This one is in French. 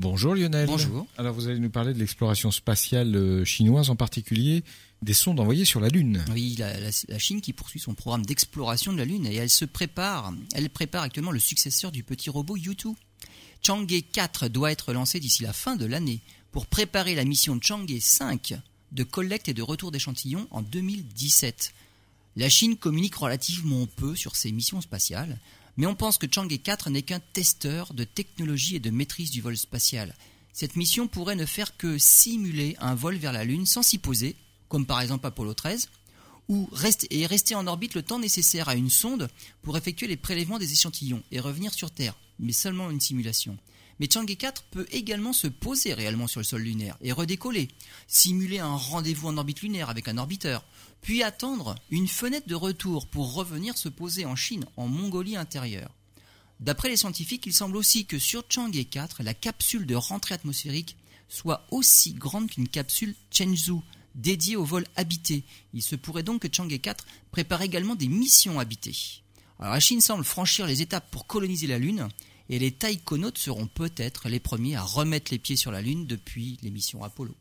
Bonjour Lionel. Bonjour. Alors vous allez nous parler de l'exploration spatiale euh, chinoise, en particulier des sondes envoyées sur la Lune. Oui, la, la- la Chine qui poursuit son programme d'exploration de la Lune et elle se prépare, elle prépare actuellement le successeur du petit robot U2. Chang'e 4 doit être lancé d'ici la fin de l'année pour préparer la mission Chang'e 5 de collecte et de retour d'échantillons en 2017. La Chine communique relativement peu sur ses missions spatiales, mais on pense que Chang'e 4 n'est qu'un testeur de technologie et de maîtrise du vol spatial. Cette mission pourrait ne faire que simuler un vol vers la Lune sans s'y poser, comme par exemple Apollo 13, ou rester en orbite le temps nécessaire à une sonde pour effectuer les prélèvements des échantillons et revenir sur Terre, mais seulement une simulation. Mais Chang'e 4 peut également se poser réellement sur le sol lunaire et redécoller, simuler un rendez-vous en orbite lunaire avec un orbiteur, puis attendre une fenêtre de retour pour revenir se poser en Chine, en Mongolie intérieure. D'après les scientifiques, il semble aussi que sur Chang'e 4, la capsule de rentrée atmosphérique soit aussi grande qu'une capsule Chenzhou dédiée au vol habité. Il se pourrait donc que Chang'e 4 prépare également des missions habitées. Alors la Chine semble franchir les étapes pour coloniser la Lune, et les taïkonautes seront peut-être les premiers à remettre les pieds sur la Lune depuis les missions Apollo.